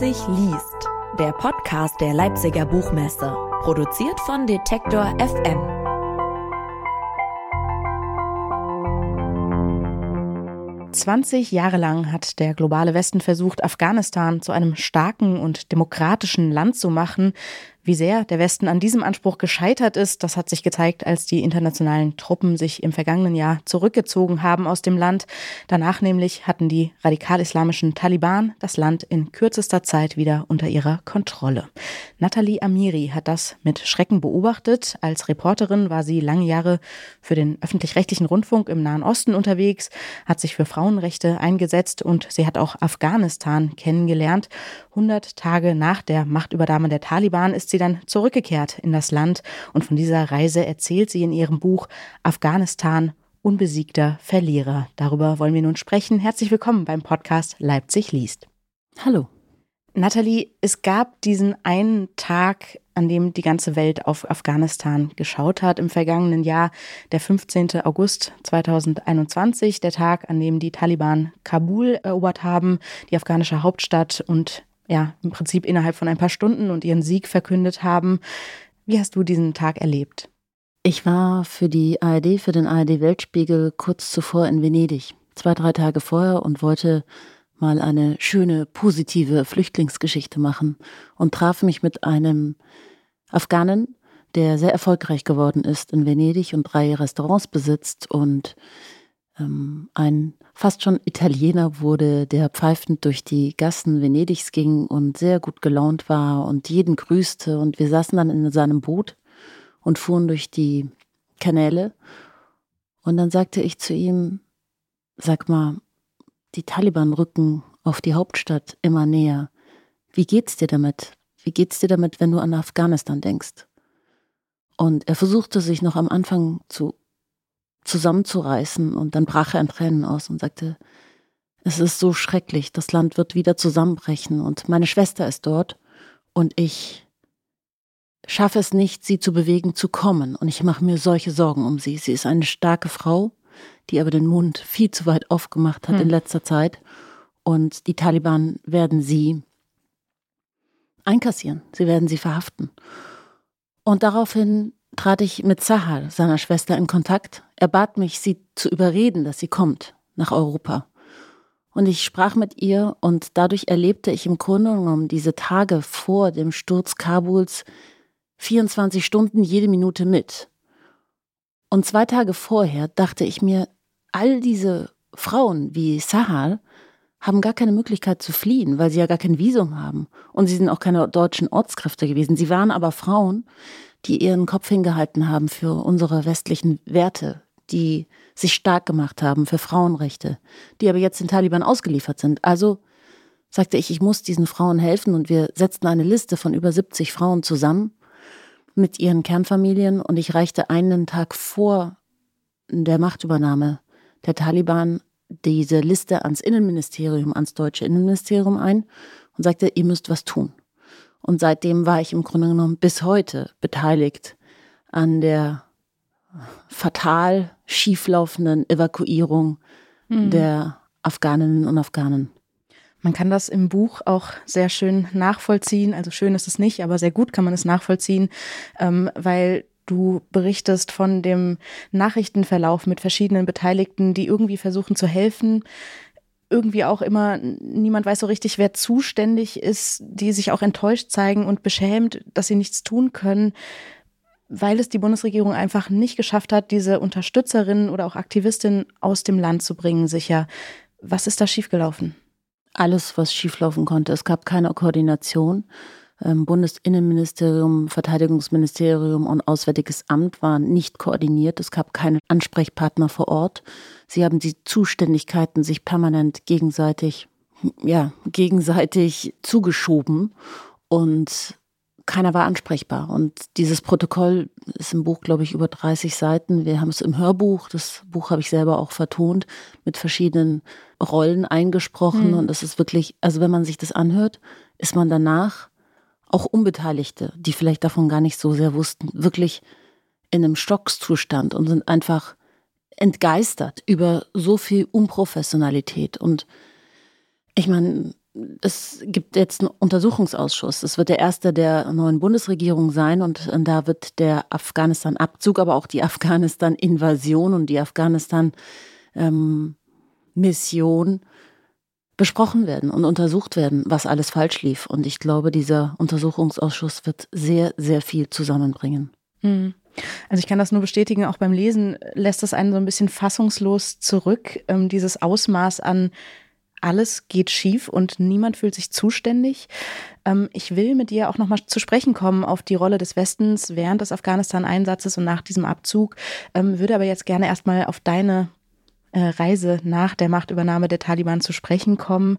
Leipzig liest, der Podcast der Leipziger Buchmesse, produziert von Detektor FM. Zwanzig Jahre lang hat der globale Westen versucht, Afghanistan zu einem starken und demokratischen Land zu machen. Wie sehr der Westen an diesem Anspruch gescheitert ist, das hat sich gezeigt, als die internationalen Truppen sich im vergangenen Jahr zurückgezogen haben aus dem Land. Danach nämlich hatten die radikal-islamischen Taliban das Land in kürzester Zeit wieder unter ihrer Kontrolle. Nathalie Amiri hat das mit Schrecken beobachtet. Als Reporterin war sie lange Jahre für den öffentlich-rechtlichen Rundfunk im Nahen Osten unterwegs, hat sich für Frauenrechte eingesetzt und sie hat auch Afghanistan kennengelernt. 100 Tage nach der Machtübernahme der Taliban ist sie dann zurückgekehrt in das Land und von dieser Reise erzählt sie in ihrem Buch Afghanistan unbesiegter Verlierer. Darüber wollen wir nun sprechen. Herzlich willkommen beim Podcast Leipzig liest. Hallo. Nathalie, es gab diesen einen Tag, an dem die ganze Welt auf Afghanistan geschaut hat im vergangenen Jahr, der 15. August 2021, der Tag, an dem die Taliban Kabul erobert haben, die afghanische Hauptstadt und ja, im Prinzip innerhalb von ein paar Stunden und ihren Sieg verkündet haben. Wie hast du diesen Tag erlebt? Ich war für die ARD, für den ARD Weltspiegel kurz zuvor in Venedig, zwei, drei Tage vorher und wollte mal eine schöne, positive Flüchtlingsgeschichte machen und traf mich mit einem Afghanen, der sehr erfolgreich geworden ist in Venedig und drei Restaurants besitzt und ein fast schon Italiener wurde, der pfeifend durch die Gassen Venedigs ging und sehr gut gelaunt war und jeden grüßte. Und wir saßen dann in seinem Boot und fuhren durch die Kanäle. Und dann sagte ich zu ihm, sag mal, die Taliban rücken auf die Hauptstadt immer näher. Wie geht's dir damit? Wie geht's dir damit, wenn du an Afghanistan denkst? Und er versuchte sich noch am Anfang zu zusammenzureißen. Und dann brach er in Tränen aus und sagte, es ist so schrecklich, das Land wird wieder zusammenbrechen und meine Schwester ist dort und ich schaffe es nicht, sie zu bewegen, zu kommen. Und ich mache mir solche Sorgen um sie. Sie ist eine starke Frau, die aber den Mund viel zu weit aufgemacht hat hm. in letzter Zeit. Und die Taliban werden sie einkassieren. Sie werden sie verhaften. Und daraufhin trat ich mit Sahar, seiner Schwester, in Kontakt. Er bat mich, sie zu überreden, dass sie kommt nach Europa. Und ich sprach mit ihr und dadurch erlebte ich im Grunde genommen diese Tage vor dem Sturz Kabuls 24 Stunden jede Minute mit. Und zwei Tage vorher dachte ich mir, all diese Frauen wie Sahar haben gar keine Möglichkeit zu fliehen, weil sie ja gar kein Visum haben. Und sie sind auch keine deutschen Ortskräfte gewesen. Sie waren aber Frauen, die ihren Kopf hingehalten haben für unsere westlichen Werte, die sich stark gemacht haben für Frauenrechte, die aber jetzt den Taliban ausgeliefert sind. Also sagte ich, ich muss diesen Frauen helfen und wir setzten eine Liste von über 70 Frauen zusammen mit ihren Kernfamilien und ich reichte einen Tag vor der Machtübernahme der Taliban diese Liste ans Innenministerium, ans deutsche Innenministerium ein und sagte, ihr müsst was tun. Und seitdem war ich im Grunde genommen bis heute beteiligt an der fatal schieflaufenden Evakuierung mhm. der Afghaninnen und Afghanen. Man kann das im Buch auch sehr schön nachvollziehen. Also schön ist es nicht, aber sehr gut kann man es nachvollziehen, ähm, weil du berichtest von dem Nachrichtenverlauf mit verschiedenen Beteiligten, die irgendwie versuchen zu helfen, irgendwie auch immer, niemand weiß so richtig, wer zuständig ist, die sich auch enttäuscht zeigen und beschämt, dass sie nichts tun können, weil es die Bundesregierung einfach nicht geschafft hat, diese Unterstützerinnen oder auch Aktivistinnen aus dem Land zu bringen, sicher. Was ist da schiefgelaufen? Alles, was schieflaufen konnte. Es gab keine Koordination. Ähm, Bundesinnenministerium, Verteidigungsministerium und Auswärtiges Amt waren nicht koordiniert. Es gab keine Ansprechpartner vor Ort. Sie haben die Zuständigkeiten sich permanent gegenseitig, ja, gegenseitig zugeschoben und keiner war ansprechbar. Und dieses Protokoll ist im Buch, glaube ich, über 30 Seiten. Wir haben es im Hörbuch, das Buch habe ich selber auch vertont, mit verschiedenen Rollen eingesprochen. Mhm. Und es ist wirklich, also wenn man sich das anhört, ist man danach auch Unbeteiligte, die vielleicht davon gar nicht so sehr wussten, wirklich in einem Stockszustand und sind einfach entgeistert über so viel Unprofessionalität. Und ich meine, es gibt jetzt einen Untersuchungsausschuss. Es wird der erste der neuen Bundesregierung sein und da wird der Afghanistan-Abzug, aber auch die Afghanistan-Invasion und die Afghanistan-Mission ähm, besprochen werden und untersucht werden, was alles falsch lief. Und ich glaube, dieser Untersuchungsausschuss wird sehr, sehr viel zusammenbringen. Hm. Also ich kann das nur bestätigen, auch beim Lesen lässt das einen so ein bisschen fassungslos zurück, ähm, dieses Ausmaß an alles geht schief und niemand fühlt sich zuständig. Ähm, ich will mit dir auch nochmal zu sprechen kommen auf die Rolle des Westens während des Afghanistan-Einsatzes und nach diesem Abzug, ähm, würde aber jetzt gerne erstmal auf deine Reise nach der Machtübernahme der Taliban zu sprechen kommen.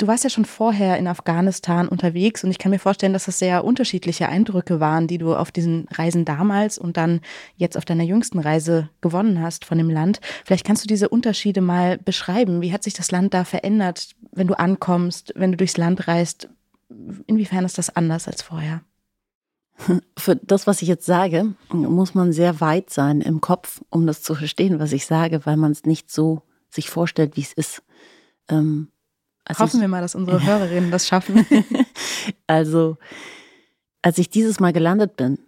Du warst ja schon vorher in Afghanistan unterwegs und ich kann mir vorstellen, dass das sehr unterschiedliche Eindrücke waren, die du auf diesen Reisen damals und dann jetzt auf deiner jüngsten Reise gewonnen hast von dem Land. Vielleicht kannst du diese Unterschiede mal beschreiben. Wie hat sich das Land da verändert, wenn du ankommst, wenn du durchs Land reist? Inwiefern ist das anders als vorher? Für das, was ich jetzt sage, muss man sehr weit sein im Kopf, um das zu verstehen, was ich sage, weil man es nicht so sich vorstellt, wie es ist. Ähm, also Hoffen ich, wir mal, dass unsere Hörerinnen das schaffen. also, als ich dieses Mal gelandet bin,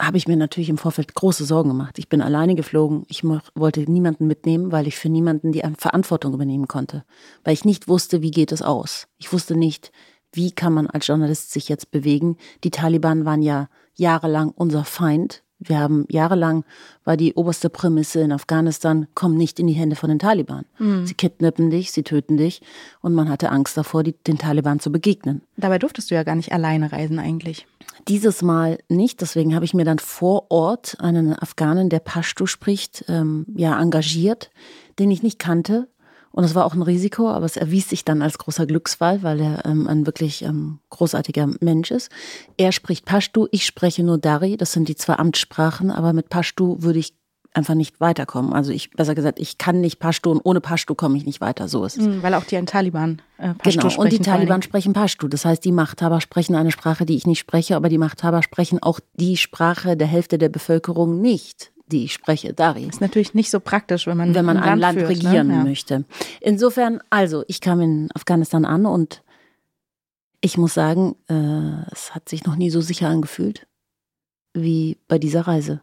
habe ich mir natürlich im Vorfeld große Sorgen gemacht. Ich bin alleine geflogen. Ich wollte niemanden mitnehmen, weil ich für niemanden die Verantwortung übernehmen konnte. Weil ich nicht wusste, wie geht es aus. Ich wusste nicht, wie kann man als Journalist sich jetzt bewegen. Die Taliban waren ja jahrelang unser Feind. Wir haben jahrelang, war die oberste Prämisse in Afghanistan, komm nicht in die Hände von den Taliban. Mhm. Sie kidnappen dich, sie töten dich und man hatte Angst davor, die, den Taliban zu begegnen. Dabei durftest du ja gar nicht alleine reisen eigentlich. Dieses Mal nicht, deswegen habe ich mir dann vor Ort einen Afghanen, der Pashto spricht, ähm, ja engagiert, den ich nicht kannte und es war auch ein Risiko, aber es erwies sich dann als großer Glücksfall, weil er ähm, ein wirklich ähm, großartiger Mensch ist. Er spricht Pashtu, ich spreche nur Dari, das sind die zwei Amtssprachen, aber mit Pashtu würde ich einfach nicht weiterkommen. Also ich, besser gesagt, ich kann nicht Pashtu und ohne Pashtu komme ich nicht weiter. So ist es. Mhm, weil auch die Taliban äh, Pashtu genau. Und die Taliban sprechen Pashtu. Das heißt, die Machthaber sprechen eine Sprache, die ich nicht spreche, aber die Machthaber sprechen auch die Sprache der Hälfte der Bevölkerung nicht die ich spreche, Dari. Ist natürlich nicht so praktisch, wenn man, wenn man ein, Land, Land führt, ne? regieren ne? ja. möchte. Insofern, also, ich kam in Afghanistan an und ich muss sagen, äh, es hat sich noch nie so sicher angefühlt wie bei dieser Reise.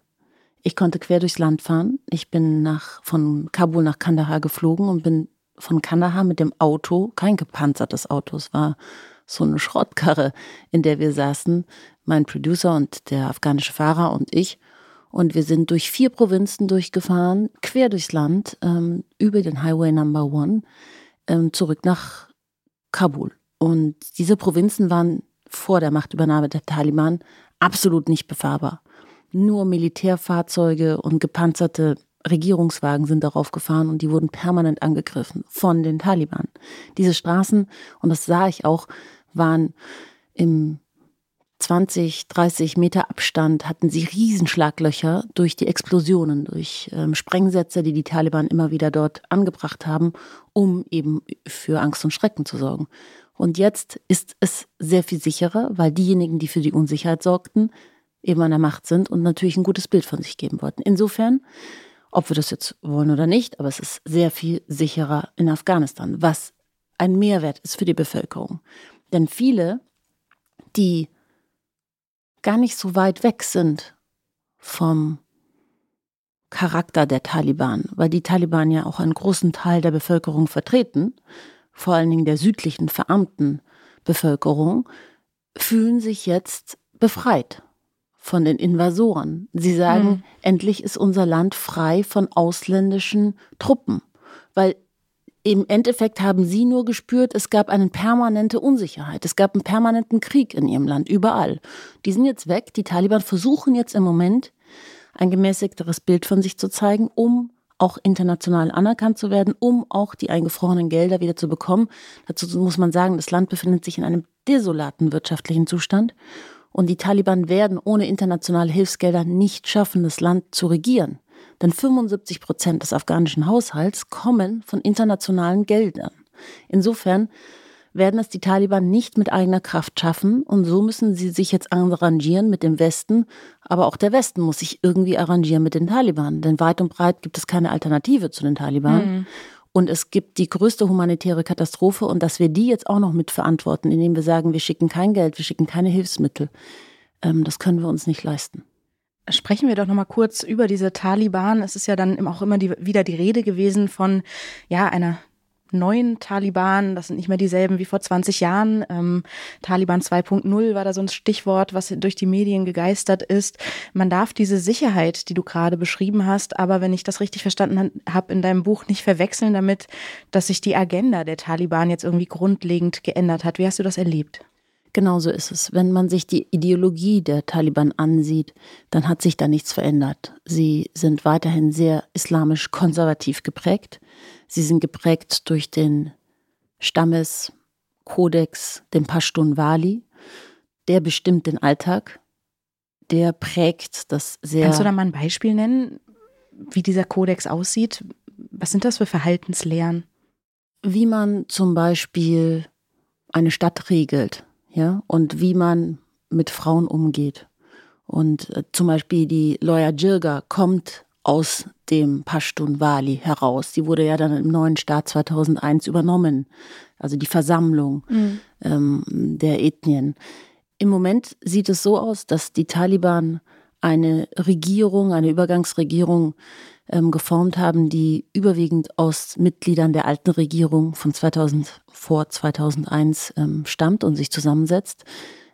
Ich konnte quer durchs Land fahren. Ich bin nach, von Kabul nach Kandahar geflogen und bin von Kandahar mit dem Auto, kein gepanzertes Auto, es war so eine Schrottkarre, in der wir saßen, mein Producer und der afghanische Fahrer und ich. Und wir sind durch vier Provinzen durchgefahren, quer durchs Land, ähm, über den Highway Number One, ähm, zurück nach Kabul. Und diese Provinzen waren vor der Machtübernahme der Taliban absolut nicht befahrbar. Nur Militärfahrzeuge und gepanzerte Regierungswagen sind darauf gefahren und die wurden permanent angegriffen von den Taliban. Diese Straßen, und das sah ich auch, waren im 20, 30 Meter Abstand hatten sie Riesenschlaglöcher durch die Explosionen, durch ähm, Sprengsätze, die die Taliban immer wieder dort angebracht haben, um eben für Angst und Schrecken zu sorgen. Und jetzt ist es sehr viel sicherer, weil diejenigen, die für die Unsicherheit sorgten, eben an der Macht sind und natürlich ein gutes Bild von sich geben wollten. Insofern, ob wir das jetzt wollen oder nicht, aber es ist sehr viel sicherer in Afghanistan, was ein Mehrwert ist für die Bevölkerung. Denn viele, die gar nicht so weit weg sind vom Charakter der Taliban, weil die Taliban ja auch einen großen Teil der Bevölkerung vertreten, vor allen Dingen der südlichen verarmten Bevölkerung, fühlen sich jetzt befreit von den Invasoren. Sie sagen, mhm. endlich ist unser Land frei von ausländischen Truppen, weil im Endeffekt haben sie nur gespürt, es gab eine permanente Unsicherheit. Es gab einen permanenten Krieg in ihrem Land, überall. Die sind jetzt weg. Die Taliban versuchen jetzt im Moment, ein gemäßigteres Bild von sich zu zeigen, um auch international anerkannt zu werden, um auch die eingefrorenen Gelder wieder zu bekommen. Dazu muss man sagen, das Land befindet sich in einem desolaten wirtschaftlichen Zustand. Und die Taliban werden ohne internationale Hilfsgelder nicht schaffen, das Land zu regieren. Denn 75 Prozent des afghanischen Haushalts kommen von internationalen Geldern. Insofern werden es die Taliban nicht mit eigener Kraft schaffen und so müssen sie sich jetzt arrangieren mit dem Westen, aber auch der Westen muss sich irgendwie arrangieren mit den Taliban, denn weit und breit gibt es keine Alternative zu den Taliban. Mhm. Und es gibt die größte humanitäre Katastrophe und dass wir die jetzt auch noch mitverantworten, indem wir sagen, wir schicken kein Geld, wir schicken keine Hilfsmittel, ähm, das können wir uns nicht leisten. Sprechen wir doch noch mal kurz über diese Taliban. Es ist ja dann auch immer die, wieder die Rede gewesen von ja einer neuen Taliban. Das sind nicht mehr dieselben wie vor 20 Jahren. Ähm, Taliban 2.0 war da so ein Stichwort, was durch die Medien gegeistert ist. Man darf diese Sicherheit, die du gerade beschrieben hast, aber wenn ich das richtig verstanden habe, in deinem Buch nicht verwechseln damit, dass sich die Agenda der Taliban jetzt irgendwie grundlegend geändert hat. Wie hast du das erlebt? Genauso ist es. Wenn man sich die Ideologie der Taliban ansieht, dann hat sich da nichts verändert. Sie sind weiterhin sehr islamisch konservativ geprägt. Sie sind geprägt durch den Stammeskodex, den Pashtun Wali. Der bestimmt den Alltag. Der prägt das sehr. Kannst du da mal ein Beispiel nennen, wie dieser Kodex aussieht? Was sind das für Verhaltenslehren? Wie man zum Beispiel eine Stadt regelt ja, und wie man mit Frauen umgeht. Und äh, zum Beispiel die Loya Jirga kommt aus dem Pashtun Wali heraus. Die wurde ja dann im neuen Staat 2001 übernommen, also die Versammlung mhm. ähm, der Ethnien. Im Moment sieht es so aus, dass die Taliban eine Regierung, eine Übergangsregierung ähm, geformt haben, die überwiegend aus Mitgliedern der alten Regierung von 2000 vor 2001 ähm, stammt und sich zusammensetzt.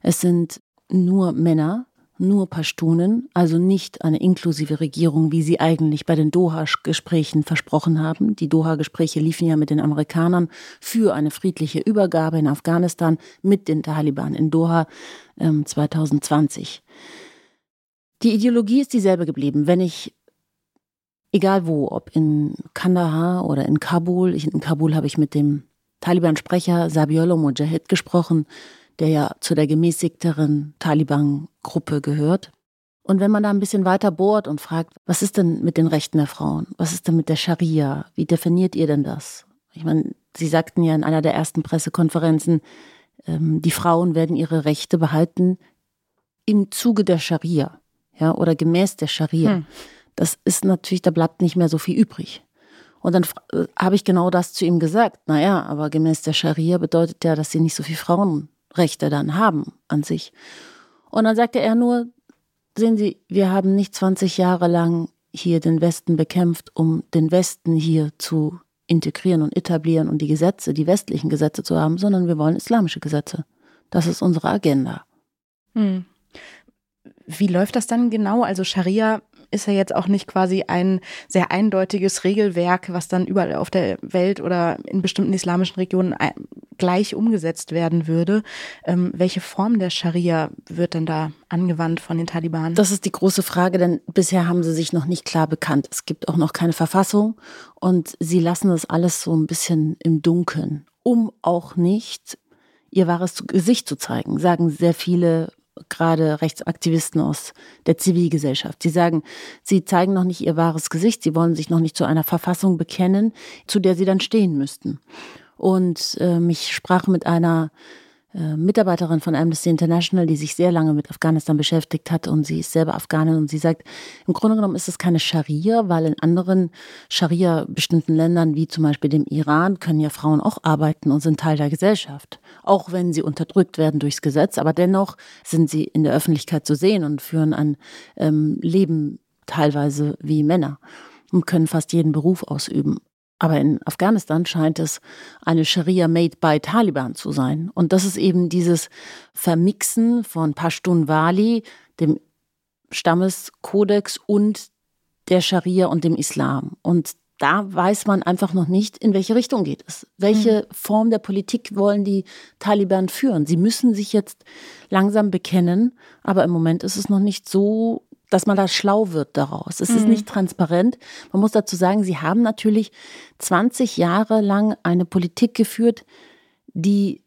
Es sind nur Männer, nur Pashtunen, also nicht eine inklusive Regierung, wie sie eigentlich bei den Doha-Gesprächen versprochen haben. Die Doha-Gespräche liefen ja mit den Amerikanern für eine friedliche Übergabe in Afghanistan mit den Taliban in Doha ähm, 2020. Die Ideologie ist dieselbe geblieben. Wenn ich egal wo, ob in Kandahar oder in Kabul. Ich, in Kabul habe ich mit dem Taliban-Sprecher Sabiolo Mujahid gesprochen, der ja zu der gemäßigteren Taliban-Gruppe gehört. Und wenn man da ein bisschen weiter bohrt und fragt, was ist denn mit den Rechten der Frauen? Was ist denn mit der Scharia? Wie definiert ihr denn das? Ich meine, Sie sagten ja in einer der ersten Pressekonferenzen, ähm, die Frauen werden ihre Rechte behalten im Zuge der Scharia, ja, oder gemäß der Scharia. Hm das ist natürlich, da bleibt nicht mehr so viel übrig. Und dann äh, habe ich genau das zu ihm gesagt. Naja, aber gemäß der Scharia bedeutet ja, dass sie nicht so viel Frauenrechte dann haben an sich. Und dann sagte er nur, sehen Sie, wir haben nicht 20 Jahre lang hier den Westen bekämpft, um den Westen hier zu integrieren und etablieren und die Gesetze, die westlichen Gesetze zu haben, sondern wir wollen islamische Gesetze. Das ist unsere Agenda. Hm. Wie läuft das dann genau? Also Scharia ist ja jetzt auch nicht quasi ein sehr eindeutiges Regelwerk, was dann überall auf der Welt oder in bestimmten islamischen Regionen gleich umgesetzt werden würde. Ähm, welche Form der Scharia wird denn da angewandt von den Taliban? Das ist die große Frage, denn bisher haben sie sich noch nicht klar bekannt. Es gibt auch noch keine Verfassung und sie lassen das alles so ein bisschen im Dunkeln, um auch nicht ihr wahres Gesicht zu zeigen, sagen sehr viele gerade Rechtsaktivisten aus der Zivilgesellschaft. Sie sagen, sie zeigen noch nicht ihr wahres Gesicht, sie wollen sich noch nicht zu einer Verfassung bekennen, zu der sie dann stehen müssten. Und äh, ich sprach mit einer Mitarbeiterin von Amnesty International, die sich sehr lange mit Afghanistan beschäftigt hat und sie ist selber Afghanin und sie sagt, im Grunde genommen ist es keine Scharia, weil in anderen Scharia bestimmten Ländern, wie zum Beispiel dem Iran, können ja Frauen auch arbeiten und sind Teil der Gesellschaft. Auch wenn sie unterdrückt werden durchs Gesetz, aber dennoch sind sie in der Öffentlichkeit zu sehen und führen ein ähm, Leben teilweise wie Männer und können fast jeden Beruf ausüben. Aber in Afghanistan scheint es eine Scharia made by Taliban zu sein. Und das ist eben dieses Vermixen von Pashtun Wali, dem Stammeskodex und der Scharia und dem Islam. Und da weiß man einfach noch nicht, in welche Richtung geht es. Welche mhm. Form der Politik wollen die Taliban führen? Sie müssen sich jetzt langsam bekennen, aber im Moment ist es noch nicht so dass man da schlau wird daraus. Es mhm. ist nicht transparent. Man muss dazu sagen, sie haben natürlich 20 Jahre lang eine Politik geführt, die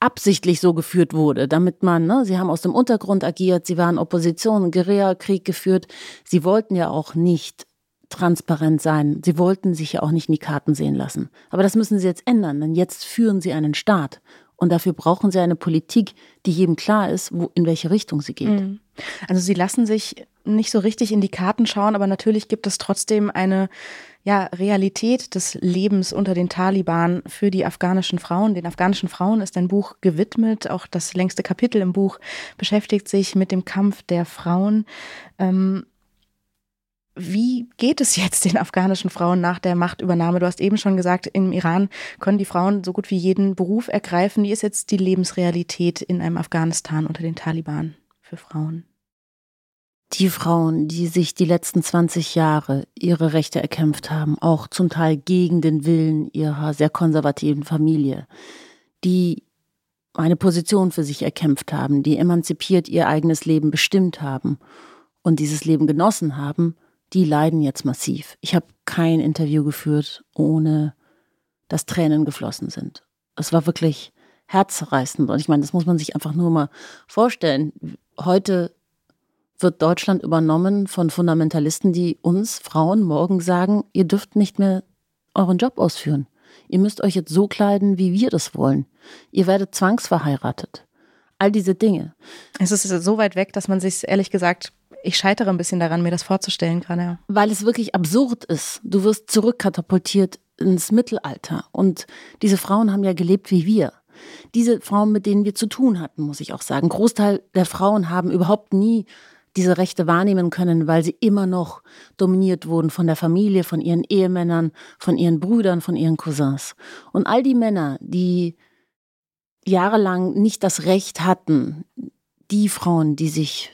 absichtlich so geführt wurde, damit man, ne, sie haben aus dem Untergrund agiert, sie waren Opposition, Guerillakrieg geführt. Sie wollten ja auch nicht transparent sein. Sie wollten sich ja auch nicht in die Karten sehen lassen. Aber das müssen sie jetzt ändern, denn jetzt führen sie einen Staat. Und dafür brauchen sie eine Politik, die jedem klar ist, wo, in welche Richtung sie geht. Mhm. Also Sie lassen sich nicht so richtig in die Karten schauen, aber natürlich gibt es trotzdem eine ja, Realität des Lebens unter den Taliban für die afghanischen Frauen. Den afghanischen Frauen ist ein Buch gewidmet. Auch das längste Kapitel im Buch beschäftigt sich mit dem Kampf der Frauen. Ähm, wie geht es jetzt den afghanischen Frauen nach der Machtübernahme? Du hast eben schon gesagt, im Iran können die Frauen so gut wie jeden Beruf ergreifen. Wie ist jetzt die Lebensrealität in einem Afghanistan unter den Taliban für Frauen? Die Frauen, die sich die letzten 20 Jahre ihre Rechte erkämpft haben, auch zum Teil gegen den Willen ihrer sehr konservativen Familie, die eine Position für sich erkämpft haben, die emanzipiert ihr eigenes Leben bestimmt haben und dieses Leben genossen haben, die leiden jetzt massiv. Ich habe kein Interview geführt, ohne dass Tränen geflossen sind. Es war wirklich herzzerreißend. Und ich meine, das muss man sich einfach nur mal vorstellen. Heute wird Deutschland übernommen von Fundamentalisten, die uns Frauen morgen sagen, ihr dürft nicht mehr euren Job ausführen. Ihr müsst euch jetzt so kleiden, wie wir das wollen. Ihr werdet zwangsverheiratet. All diese Dinge. Es ist so weit weg, dass man sich ehrlich gesagt ich scheitere ein bisschen daran, mir das vorzustellen gerade. Weil es wirklich absurd ist. Du wirst zurückkatapultiert ins Mittelalter. Und diese Frauen haben ja gelebt wie wir. Diese Frauen, mit denen wir zu tun hatten, muss ich auch sagen. Großteil der Frauen haben überhaupt nie diese Rechte wahrnehmen können, weil sie immer noch dominiert wurden von der Familie, von ihren Ehemännern, von ihren Brüdern, von ihren Cousins. Und all die Männer, die jahrelang nicht das Recht hatten, die Frauen, die sich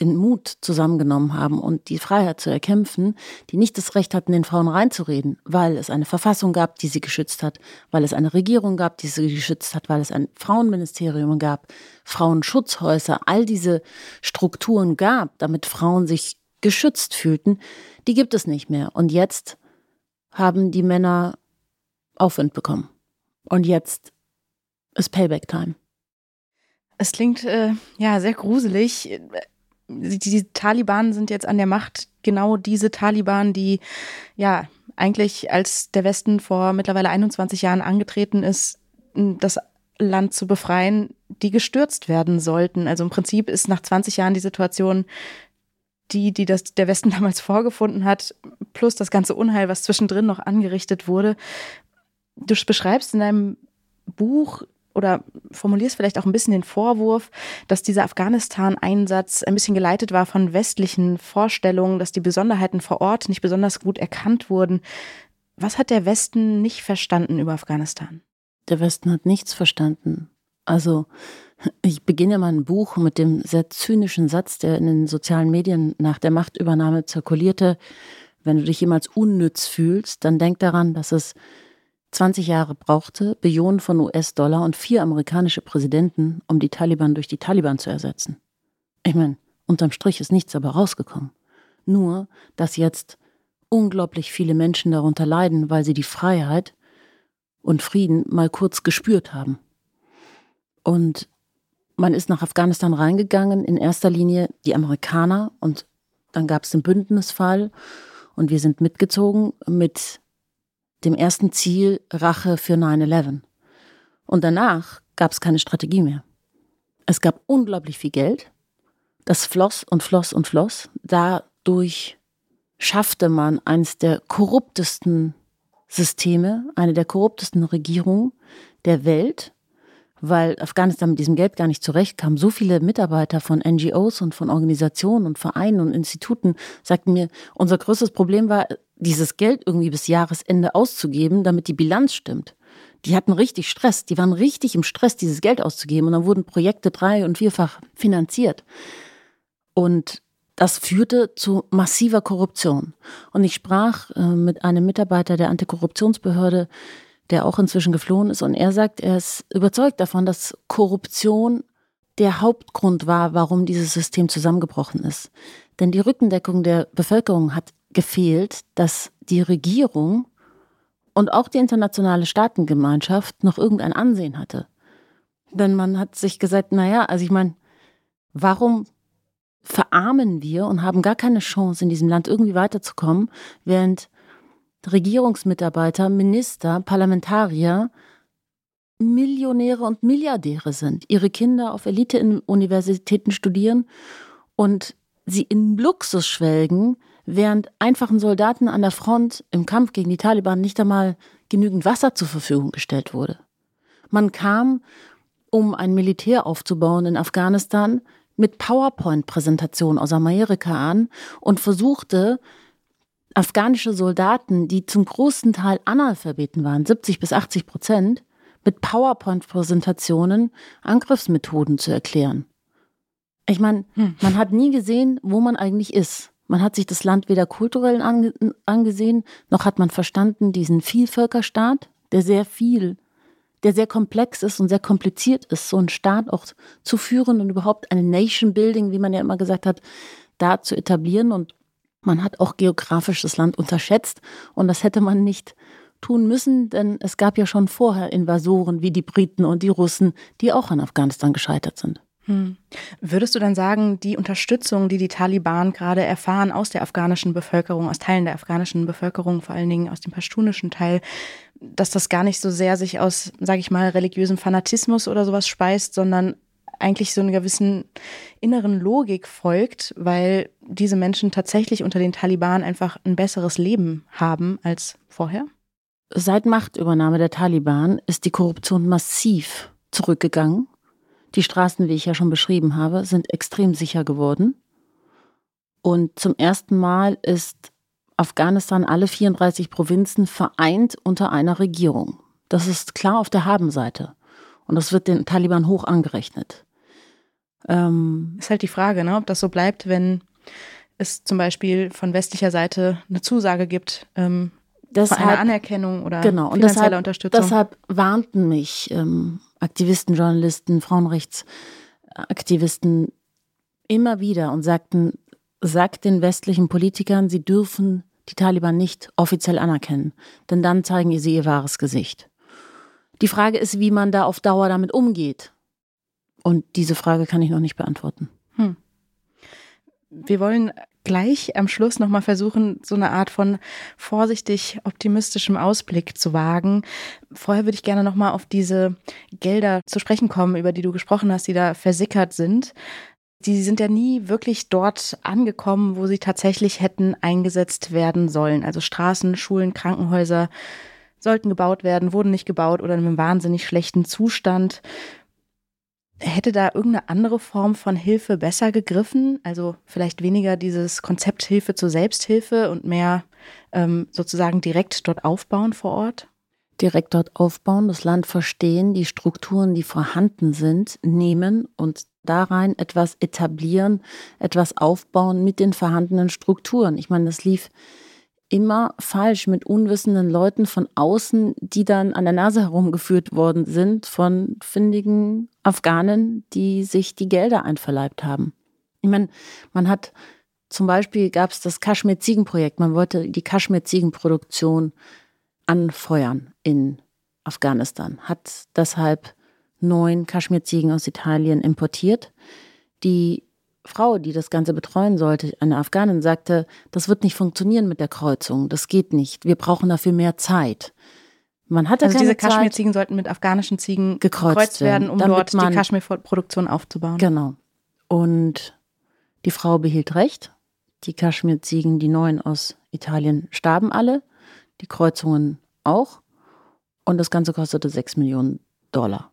den Mut zusammengenommen haben und die Freiheit zu erkämpfen, die nicht das Recht hatten, den Frauen reinzureden, weil es eine Verfassung gab, die sie geschützt hat, weil es eine Regierung gab, die sie geschützt hat, weil es ein Frauenministerium gab, Frauenschutzhäuser, all diese Strukturen gab, damit Frauen sich geschützt fühlten, die gibt es nicht mehr. Und jetzt haben die Männer Aufwind bekommen. Und jetzt ist Payback Time. Es klingt äh, ja sehr gruselig die, die Taliban sind jetzt an der Macht, genau diese Taliban, die ja eigentlich als der Westen vor mittlerweile 21 Jahren angetreten ist, das Land zu befreien, die gestürzt werden sollten. Also im Prinzip ist nach 20 Jahren die Situation die, die das der Westen damals vorgefunden hat, plus das ganze Unheil, was zwischendrin noch angerichtet wurde. Du beschreibst in deinem Buch oder formulierst vielleicht auch ein bisschen den Vorwurf, dass dieser Afghanistan-Einsatz ein bisschen geleitet war von westlichen Vorstellungen, dass die Besonderheiten vor Ort nicht besonders gut erkannt wurden. Was hat der Westen nicht verstanden über Afghanistan? Der Westen hat nichts verstanden. Also ich beginne mein Buch mit dem sehr zynischen Satz, der in den sozialen Medien nach der Machtübernahme zirkulierte. Wenn du dich jemals unnütz fühlst, dann denk daran, dass es 20 Jahre brauchte, Billionen von US-Dollar und vier amerikanische Präsidenten, um die Taliban durch die Taliban zu ersetzen. Ich meine, unterm Strich ist nichts aber rausgekommen. Nur, dass jetzt unglaublich viele Menschen darunter leiden, weil sie die Freiheit und Frieden mal kurz gespürt haben. Und man ist nach Afghanistan reingegangen, in erster Linie die Amerikaner und dann gab es den Bündnisfall und wir sind mitgezogen mit dem ersten Ziel Rache für 9-11. Und danach gab es keine Strategie mehr. Es gab unglaublich viel Geld. Das floss und floss und floss. Dadurch schaffte man eines der korruptesten Systeme, eine der korruptesten Regierungen der Welt, weil Afghanistan mit diesem Geld gar nicht zurechtkam. So viele Mitarbeiter von NGOs und von Organisationen und Vereinen und Instituten sagten mir, unser größtes Problem war, dieses Geld irgendwie bis Jahresende auszugeben, damit die Bilanz stimmt. Die hatten richtig Stress, die waren richtig im Stress, dieses Geld auszugeben und dann wurden Projekte drei- und vierfach finanziert. Und das führte zu massiver Korruption. Und ich sprach äh, mit einem Mitarbeiter der Antikorruptionsbehörde, der auch inzwischen geflohen ist, und er sagt, er ist überzeugt davon, dass Korruption der Hauptgrund war, warum dieses System zusammengebrochen ist. Denn die Rückendeckung der Bevölkerung hat gefehlt, dass die Regierung und auch die internationale Staatengemeinschaft noch irgendein Ansehen hatte. Denn man hat sich gesagt, naja, also ich meine, warum verarmen wir und haben gar keine Chance, in diesem Land irgendwie weiterzukommen, während Regierungsmitarbeiter, Minister, Parlamentarier Millionäre und Milliardäre sind, ihre Kinder auf Elite-Universitäten studieren und sie in Luxus schwelgen, während einfachen Soldaten an der Front im Kampf gegen die Taliban nicht einmal genügend Wasser zur Verfügung gestellt wurde. Man kam, um ein Militär aufzubauen in Afghanistan, mit PowerPoint-Präsentationen aus Amerika an und versuchte, afghanische Soldaten, die zum großen Teil Analphabeten waren, 70 bis 80 Prozent, mit PowerPoint-Präsentationen Angriffsmethoden zu erklären. Ich meine, hm. man hat nie gesehen, wo man eigentlich ist. Man hat sich das Land weder kulturell ange angesehen, noch hat man verstanden diesen Vielvölkerstaat, der sehr viel, der sehr komplex ist und sehr kompliziert ist, so einen Staat auch zu führen und überhaupt eine Nation Building, wie man ja immer gesagt hat, da zu etablieren. Und man hat auch geografisch das Land unterschätzt und das hätte man nicht tun müssen, denn es gab ja schon vorher Invasoren wie die Briten und die Russen, die auch an Afghanistan gescheitert sind. Hm. Würdest du dann sagen, die Unterstützung, die die Taliban gerade erfahren aus der afghanischen Bevölkerung, aus Teilen der afghanischen Bevölkerung, vor allen Dingen aus dem pashtunischen Teil, dass das gar nicht so sehr sich aus, sage ich mal, religiösem Fanatismus oder sowas speist, sondern eigentlich so einer gewissen inneren Logik folgt, weil diese Menschen tatsächlich unter den Taliban einfach ein besseres Leben haben als vorher? Seit Machtübernahme der Taliban ist die Korruption massiv zurückgegangen die Straßen, wie ich ja schon beschrieben habe, sind extrem sicher geworden. Und zum ersten Mal ist Afghanistan alle 34 Provinzen vereint unter einer Regierung. Das ist klar auf der Habenseite. Und das wird den Taliban hoch angerechnet. Ähm ist halt die Frage, ne, ob das so bleibt, wenn es zum Beispiel von westlicher Seite eine Zusage gibt, ähm, deshalb, eine Anerkennung oder genau, finanzielle und deshalb, Unterstützung. Deshalb warnten mich ähm, Aktivisten, Journalisten, Frauenrechtsaktivisten immer wieder und sagten, sagt den westlichen Politikern, sie dürfen die Taliban nicht offiziell anerkennen, denn dann zeigen sie ihr wahres Gesicht. Die Frage ist, wie man da auf Dauer damit umgeht. Und diese Frage kann ich noch nicht beantworten. Hm. Wir wollen gleich am Schluss nochmal versuchen, so eine Art von vorsichtig optimistischem Ausblick zu wagen. Vorher würde ich gerne nochmal auf diese Gelder zu sprechen kommen, über die du gesprochen hast, die da versickert sind. Die sind ja nie wirklich dort angekommen, wo sie tatsächlich hätten eingesetzt werden sollen. Also Straßen, Schulen, Krankenhäuser sollten gebaut werden, wurden nicht gebaut oder in einem wahnsinnig schlechten Zustand. Hätte da irgendeine andere Form von Hilfe besser gegriffen? Also vielleicht weniger dieses Konzept Hilfe zur Selbsthilfe und mehr ähm, sozusagen direkt dort aufbauen vor Ort? Direkt dort aufbauen, das Land verstehen, die Strukturen, die vorhanden sind, nehmen und da rein etwas etablieren, etwas aufbauen mit den vorhandenen Strukturen. Ich meine, das lief immer falsch mit unwissenden Leuten von außen, die dann an der Nase herumgeführt worden sind von findigen Afghanen, die sich die Gelder einverleibt haben. Ich meine, man hat zum Beispiel gab es das Kaschmir-Ziegen-Projekt. Man wollte die Kaschmir-Ziegen-Produktion anfeuern in Afghanistan, hat deshalb neun Kaschmir-Ziegen aus Italien importiert, die Frau, die das Ganze betreuen sollte, eine Afghanin, sagte, das wird nicht funktionieren mit der Kreuzung, das geht nicht, wir brauchen dafür mehr Zeit. Man hatte also diese Kaschmirziegen sollten mit afghanischen Ziegen gekreuzt werden, um dort die Kaschmirproduktion aufzubauen. Genau. Und die Frau behielt recht. Die Kaschmirziegen, die neuen aus Italien, starben alle. Die Kreuzungen auch. Und das Ganze kostete 6 Millionen Dollar.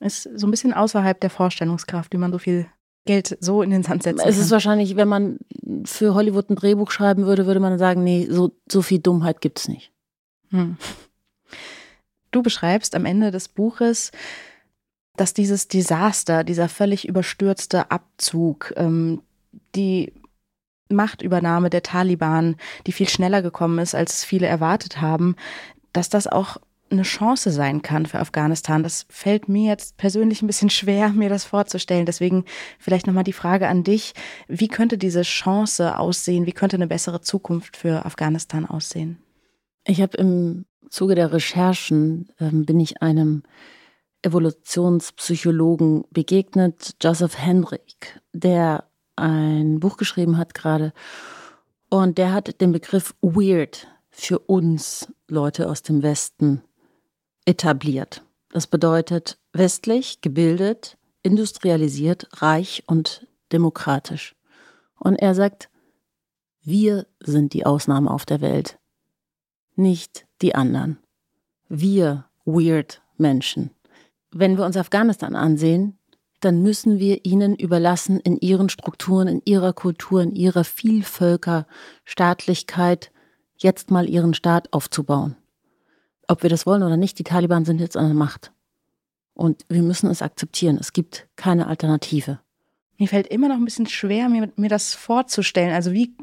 Ist so ein bisschen außerhalb der Vorstellungskraft, wie man so viel Geld so in den Sand setzen Es ist wahrscheinlich, wenn man für Hollywood ein Drehbuch schreiben würde, würde man sagen, nee, so, so viel Dummheit gibt es nicht. Hm. Du beschreibst am Ende des Buches, dass dieses Desaster, dieser völlig überstürzte Abzug, ähm, die Machtübernahme der Taliban, die viel schneller gekommen ist, als viele erwartet haben, dass das auch eine Chance sein kann für Afghanistan. Das fällt mir jetzt persönlich ein bisschen schwer, mir das vorzustellen. Deswegen vielleicht nochmal die Frage an dich. Wie könnte diese Chance aussehen? Wie könnte eine bessere Zukunft für Afghanistan aussehen? Ich habe im Zuge der Recherchen, äh, bin ich einem Evolutionspsychologen begegnet, Joseph Henrik, der ein Buch geschrieben hat gerade. Und der hat den Begriff weird für uns Leute aus dem Westen etabliert. Das bedeutet westlich, gebildet, industrialisiert, reich und demokratisch. Und er sagt, wir sind die Ausnahme auf der Welt, nicht die anderen. Wir weird Menschen. Wenn wir uns Afghanistan ansehen, dann müssen wir ihnen überlassen, in ihren Strukturen, in ihrer Kultur, in ihrer Vielvölkerstaatlichkeit jetzt mal ihren Staat aufzubauen. Ob wir das wollen oder nicht, die Taliban sind jetzt an der Macht. Und wir müssen es akzeptieren. Es gibt keine Alternative. Mir fällt immer noch ein bisschen schwer, mir, mir das vorzustellen. Also wie,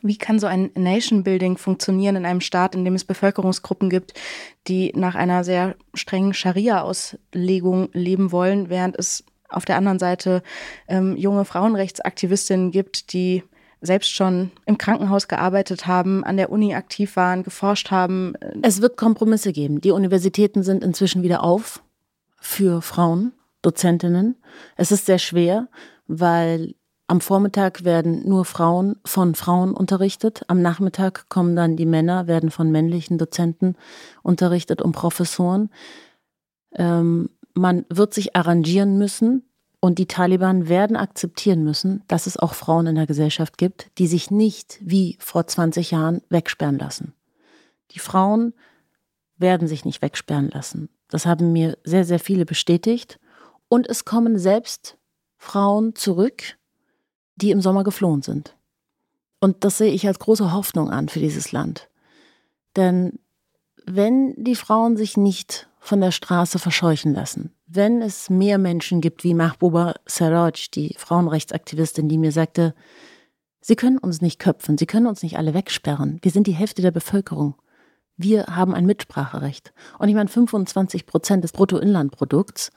wie kann so ein Nation Building funktionieren in einem Staat, in dem es Bevölkerungsgruppen gibt, die nach einer sehr strengen Scharia-Auslegung leben wollen, während es auf der anderen Seite ähm, junge Frauenrechtsaktivistinnen gibt, die selbst schon im Krankenhaus gearbeitet haben, an der Uni aktiv waren, geforscht haben. Es wird Kompromisse geben. Die Universitäten sind inzwischen wieder auf für Frauen, Dozentinnen. Es ist sehr schwer, weil am Vormittag werden nur Frauen von Frauen unterrichtet. Am Nachmittag kommen dann die Männer, werden von männlichen Dozenten unterrichtet und Professoren. Ähm, man wird sich arrangieren müssen und die Taliban werden akzeptieren müssen, dass es auch Frauen in der Gesellschaft gibt, die sich nicht wie vor 20 Jahren wegsperren lassen. Die Frauen werden sich nicht wegsperren lassen. Das haben mir sehr, sehr viele bestätigt. Und es kommen selbst Frauen zurück, die im Sommer geflohen sind. Und das sehe ich als große Hoffnung an für dieses Land. Denn wenn die Frauen sich nicht von der Straße verscheuchen lassen. Wenn es mehr Menschen gibt wie Mahbouba Saraj, die Frauenrechtsaktivistin, die mir sagte, Sie können uns nicht köpfen, Sie können uns nicht alle wegsperren. Wir sind die Hälfte der Bevölkerung. Wir haben ein Mitspracherecht. Und ich meine, 25 Prozent des Bruttoinlandprodukts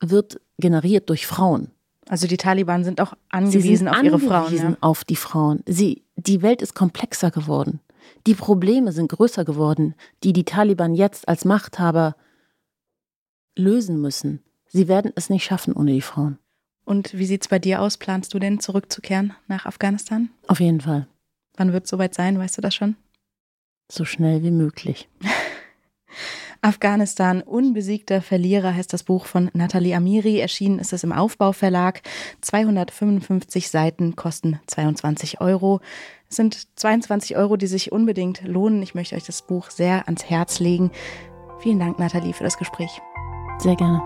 wird generiert durch Frauen. Also die Taliban sind auch angewiesen sind auf ihre Frauen. Angewiesen ja. auf die Frauen. Sie, die Welt ist komplexer geworden. Die Probleme sind größer geworden, die die Taliban jetzt als Machthaber lösen müssen. Sie werden es nicht schaffen ohne die Frauen. Und wie sieht es bei dir aus? Planst du denn zurückzukehren nach Afghanistan? Auf jeden Fall. Wann wird es soweit sein? Weißt du das schon? So schnell wie möglich. Afghanistan, unbesiegter Verlierer heißt das Buch von Nathalie Amiri. Erschienen ist es im Aufbauverlag. 255 Seiten kosten 22 Euro. Es sind 22 Euro, die sich unbedingt lohnen. Ich möchte euch das Buch sehr ans Herz legen. Vielen Dank, Nathalie, für das Gespräch. Sehr gerne.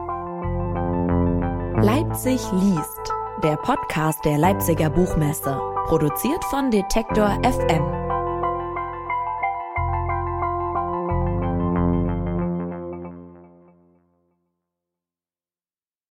Leipzig liest. Der Podcast der Leipziger Buchmesse. Produziert von Detektor FM.